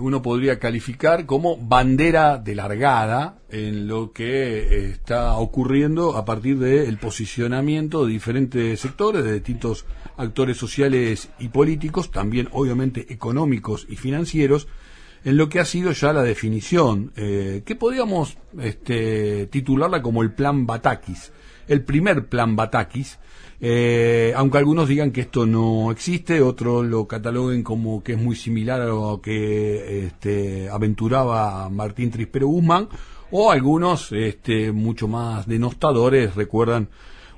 uno podría calificar como bandera de largada en lo que está ocurriendo a partir del posicionamiento de diferentes sectores, de distintos actores sociales y políticos, también obviamente económicos y financieros, en lo que ha sido ya la definición, eh, que podríamos este, titularla como el plan Batakis, el primer plan Batakis, eh, aunque algunos digan que esto no existe, otros lo cataloguen como que es muy similar a lo que este, aventuraba Martín Trispero Guzmán, o algunos este, mucho más denostadores recuerdan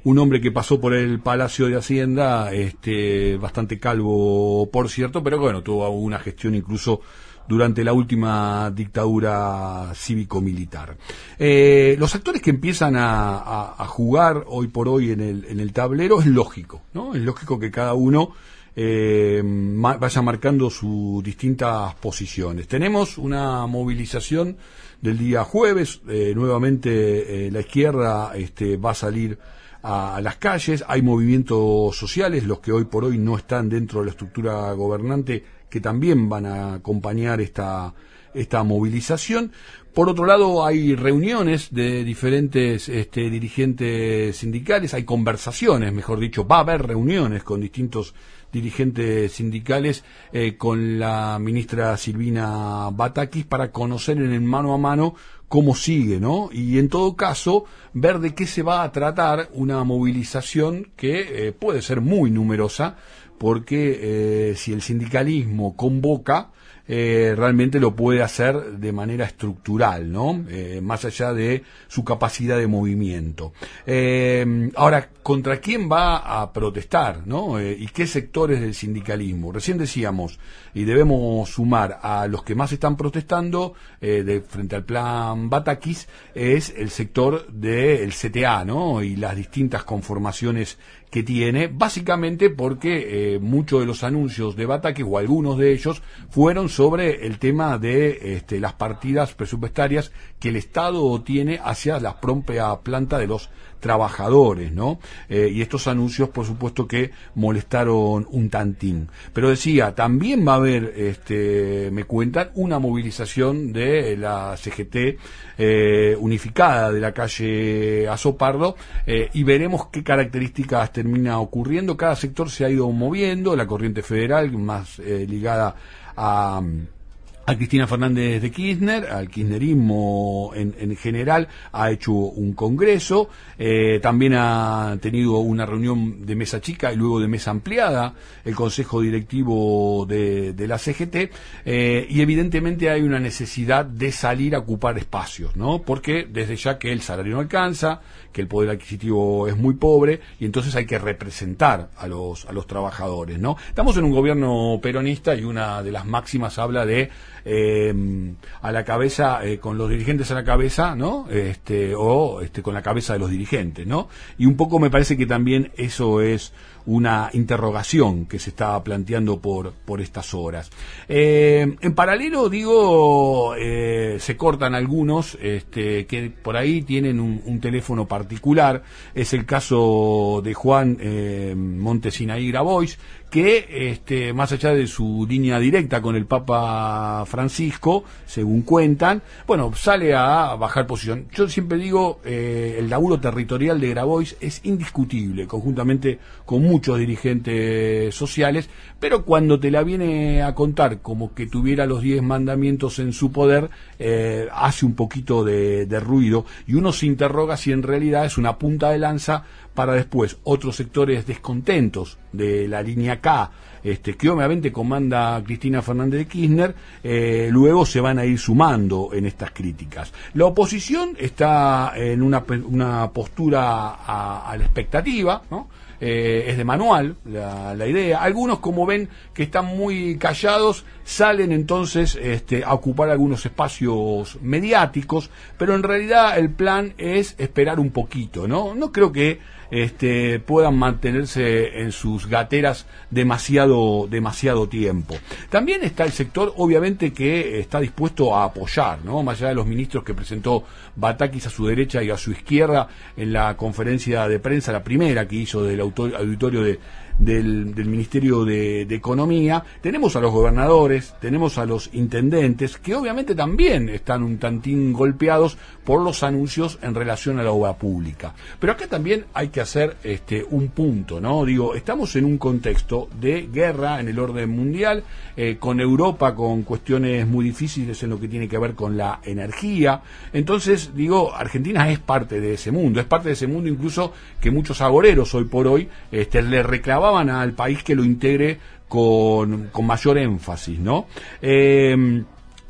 un hombre que pasó por el Palacio de Hacienda, este, bastante calvo por cierto, pero bueno, tuvo una gestión incluso durante la última dictadura cívico-militar. Eh, los actores que empiezan a, jugar hoy por hoy en el, en el tablero es lógico, ¿no? Es lógico que cada uno eh, vaya marcando sus distintas posiciones. Tenemos una movilización del día jueves, eh, nuevamente la izquierda este, va a salir a, las calles, hay movimientos sociales, los que hoy por hoy no están dentro de la estructura gobernante que también van a acompañar esta, esta movilización. Por otro lado, hay reuniones de diferentes este, dirigentes sindicales, hay conversaciones, mejor dicho, va a haber reuniones con distintos dirigentes sindicales eh, con la ministra Silvina Batakis para conocer en el mano a mano cómo sigue, ¿no? Y en todo caso, ver de qué se va a tratar una movilización que eh, puede ser muy numerosa, porque eh, si el sindicalismo convoca, eh, realmente lo puede hacer de manera estructural, ¿no? Eh, más allá de su capacidad de movimiento. Eh, ahora, ¿contra quién va a protestar, ¿no? ¿Y qué sectores del sindicalismo? Recién decíamos, y debemos sumar a los que más están protestando de, frente al plan Batakis, es el sector del CTA, ¿no? Y las distintas conformaciones que tiene, básicamente porque muchos de los anuncios de Bataque, o algunos de ellos, fueron sobre el tema de este, las partidas presupuestarias que el Estado tiene hacia la propia planta de los trabajadores, ¿no? Eh, y estos anuncios, por supuesto, que molestaron un tantín. Pero decía, también va a haber, este, me cuentan, una movilización de la CGT eh, unificada de la calle Azopardo eh, y veremos qué características termina ocurriendo. Cada sector se ha ido moviendo, la corriente federal más ligada a a Cristina Fernández de Kirchner, al kirchnerismo en, en general, ha hecho un congreso, eh, también ha tenido una reunión de mesa chica y luego de mesa ampliada, el consejo directivo de, la CGT, eh, y evidentemente hay una necesidad de salir a ocupar espacios, ¿no? Porque desde ya que el salario no alcanza, que el poder adquisitivo es muy pobre, y entonces hay que representar a los, a los trabajadores, ¿no? Estamos en un gobierno peronista y una de las máximas habla de eh, a la cabeza, eh, con los dirigentes a la cabeza, ¿no? Este, o este, con la cabeza de los dirigentes, ¿no? Y un poco me parece que también eso es una interrogación que se está planteando por, por estas horas. Eh, en paralelo, digo, eh, se cortan algunos este, que por ahí tienen un, teléfono particular. Es el caso de Juan eh, Montesinaí Grabois, que este, más allá de su línea directa con el Papa Francisco, según cuentan, bueno, sale a bajar posición. Yo siempre digo, eh, el laburo territorial de Grabois es indiscutible, conjuntamente con muchos dirigentes sociales, pero cuando te la viene a contar como que tuviera los diez mandamientos en su poder, eh, hace un poquito de, de ruido y uno se interroga si en realidad es una punta de lanza para después otros sectores descontentos de la línea K, este, que obviamente comanda Cristina Fernández de Kirchner, eh, luego se van a ir sumando en estas críticas. La oposición está en una, una postura a, la expectativa, ¿no? Eh, es de manual la, idea. Algunos, como ven que están muy callados, salen entonces este, a ocupar algunos espacios mediáticos, pero en realidad el plan es esperar un poquito, ¿no? No creo que este, puedan mantenerse en sus gateras demasiado, demasiado tiempo. También está el sector, obviamente, que está dispuesto a apoyar, ¿no? Más allá de los ministros que presentó Batakis a su derecha y a su izquierda en la conferencia de prensa, la primera que hizo del auditorio de del, Ministerio de, Economía, tenemos a los gobernadores, tenemos a los intendentes, que obviamente también están un tantín golpeados por los anuncios en relación a la obra pública. Pero acá también hay que hacer este, un punto, ¿no? Digo, estamos en un contexto de guerra en el orden mundial, eh, con Europa con cuestiones muy difíciles en lo que tiene que ver con la energía. Entonces, digo, Argentina es parte de ese mundo, es parte de ese mundo incluso que muchos agoreros hoy por hoy este, le reclamaban al país que lo integre con, con mayor énfasis, ¿no? Eh,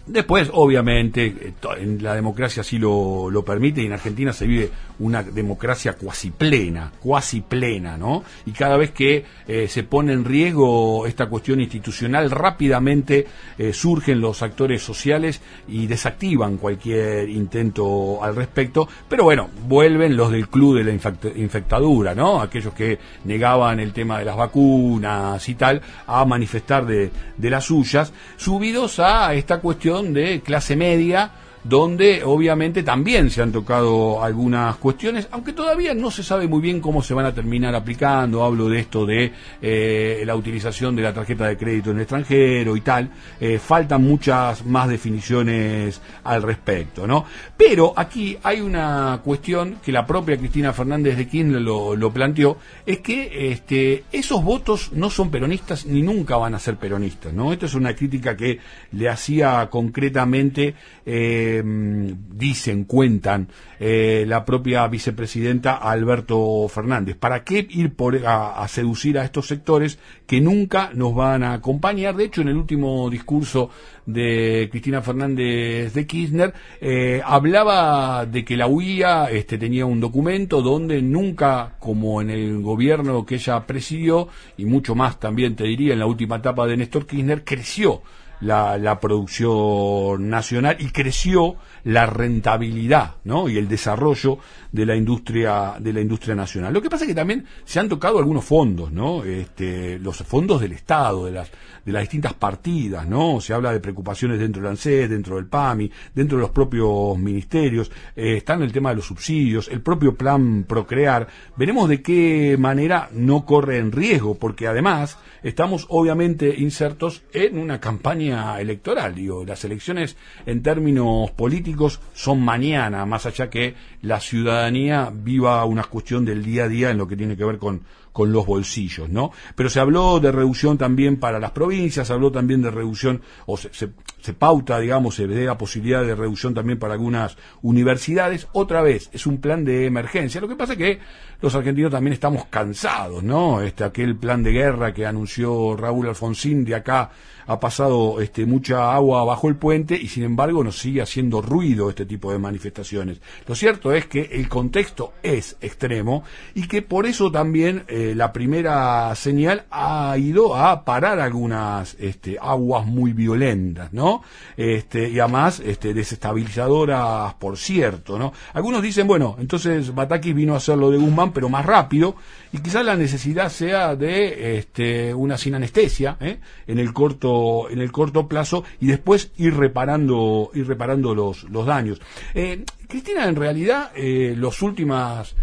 Después, obviamente, eh, en la democracia sí lo, lo, permite y en Argentina se vive una democracia cuasi plena, cuasi plena, ¿no? Y cada vez que eh, se pone en riesgo esta cuestión institucional, rápidamente eh, surgen los actores sociales y desactivan cualquier intento al respecto. Pero bueno, vuelven los del club de la infectadura, ¿no? Aquellos que negaban el tema de las vacunas y tal, a manifestar de, de las suyas, subidos a esta cuestión de clase media donde obviamente también se han tocado algunas cuestiones, aunque todavía no se sabe muy bien cómo se van a terminar aplicando. Hablo de esto de eh, la utilización de la tarjeta de crédito en el extranjero y tal. Eh, faltan muchas más definiciones al respecto, ¿no? Pero aquí hay una cuestión que la propia Cristina Fernández de Kirchner lo, planteó, es que este, esos votos no son peronistas ni nunca van a ser peronistas, ¿no? Esto es una crítica que le hacía concretamente eh, dicen, cuentan eh, la propia vicepresidenta Alberto Fernández. ¿Para qué ir por, a, seducir a estos sectores que nunca nos van a acompañar? De hecho, en el último discurso de Cristina Fernández de Kirchner, eh, hablaba de que la UIA este, tenía un documento donde nunca, como en el gobierno que ella presidió, y mucho más también te diría en la última etapa de Néstor Kirchner, creció la, la, producción nacional y creció la rentabilidad ¿no? y el desarrollo de la industria de la industria nacional. Lo que pasa es que también se han tocado algunos fondos, ¿no? Este, los fondos del Estado, de las de las distintas partidas, ¿no? Se habla de preocupaciones dentro del ANSES, dentro del PAMI, dentro de los propios ministerios, eh, está el tema de los subsidios, el propio plan Procrear. Veremos de qué manera no corre en riesgo, porque además estamos obviamente insertos en una campaña electoral. Digo, las elecciones en términos políticos son mañana, más allá que la ciudadanía viva una cuestión del día a día en lo que tiene que ver con con los bolsillos, ¿no? Pero se habló de reducción también para las provincias, se habló también de reducción, o se, pauta, digamos, se ve la posibilidad de reducción también para algunas universidades. Otra vez, es un plan de emergencia. Lo que pasa es que los argentinos también estamos cansados, ¿no? Este, aquel plan de guerra que anunció Raúl Alfonsín de acá ha pasado este, mucha agua bajo el puente y sin embargo nos sigue haciendo ruido este tipo de manifestaciones. Lo cierto es que el contexto es extremo y que por eso también eh, la primera señal ha ido a parar algunas este, aguas muy violentas, ¿no? Este, y además este, desestabilizadoras, por cierto, ¿no? Algunos dicen, bueno, entonces Batakis vino a hacer lo de Guzmán, pero más rápido, y quizás la necesidad sea de este, una sin anestesia ¿eh? en el corto en el corto plazo y después ir reparando ir reparando los, los daños eh, Cristina en realidad eh, las últimas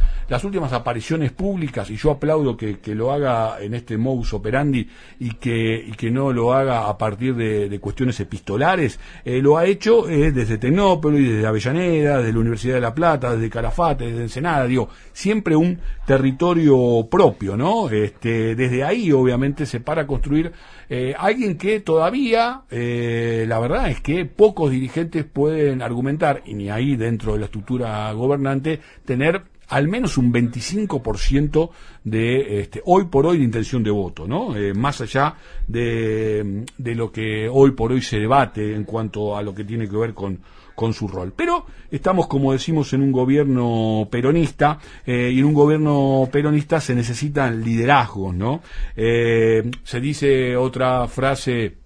apariciones públicas, y yo aplaudo que, lo haga en este modus operandi y que, y que no lo haga a partir de, cuestiones epistolares, eh, lo ha hecho eh, desde Tecnópolis, desde Avellaneda, desde la Universidad de La Plata, desde Calafate, desde Ensenada, digo, siempre un territorio propio, ¿no? Este, desde ahí, obviamente, se para construir eh, alguien que todavía, la verdad es que pocos dirigentes pueden argumentar, y ni ahí dentro de la estructura gobernante, tener al menos un 25% de este, hoy por hoy de intención de voto, ¿no? Eh, más allá de, de, lo que hoy por hoy se debate en cuanto a lo que tiene que ver con, con su rol. Pero estamos, como decimos, en un gobierno peronista eh, y en un gobierno peronista se necesitan liderazgos, ¿no? Eh, se dice otra frase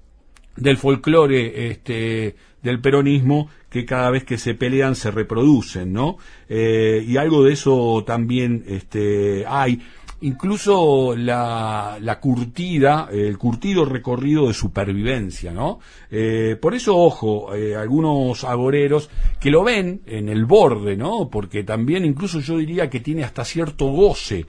del folclore este, del peronismo que cada vez que se pelean se reproducen, ¿no? Eh, y algo de eso también este, hay. Incluso la, la curtida, el curtido recorrido de supervivencia, ¿no? Eh, por eso, ojo, eh, algunos agoreros que lo ven en el borde, ¿no? Porque también incluso yo diría que tiene hasta cierto goce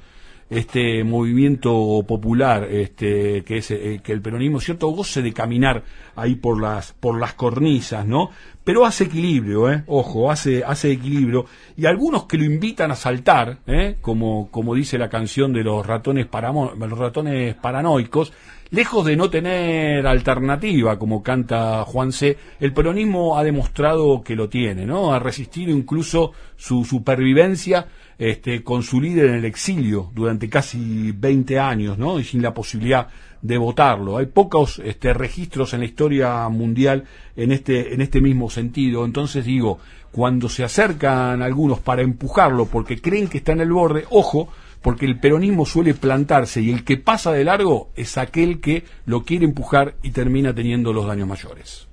este movimiento popular, este, que es eh, que el peronismo cierto goce de caminar ahí por las por las cornisas, ¿no? Pero hace equilibrio, ¿eh? Ojo, hace hace equilibrio y algunos que lo invitan a saltar, ¿eh? Como como dice la canción de los ratones los ratones paranoicos, lejos de no tener alternativa, como canta Juan C., el peronismo ha demostrado que lo tiene, ¿no? Ha resistido incluso su supervivencia este, con su líder en el exilio durante casi 20 años, ¿no? Y sin la posibilidad de votarlo. Hay pocos este, registros en la historia mundial en este, en este mismo sentido. Entonces digo, cuando se acercan algunos para empujarlo porque creen que está en el borde, ojo, porque el peronismo suele plantarse y el que pasa de largo es aquel que lo quiere empujar y termina teniendo los daños mayores.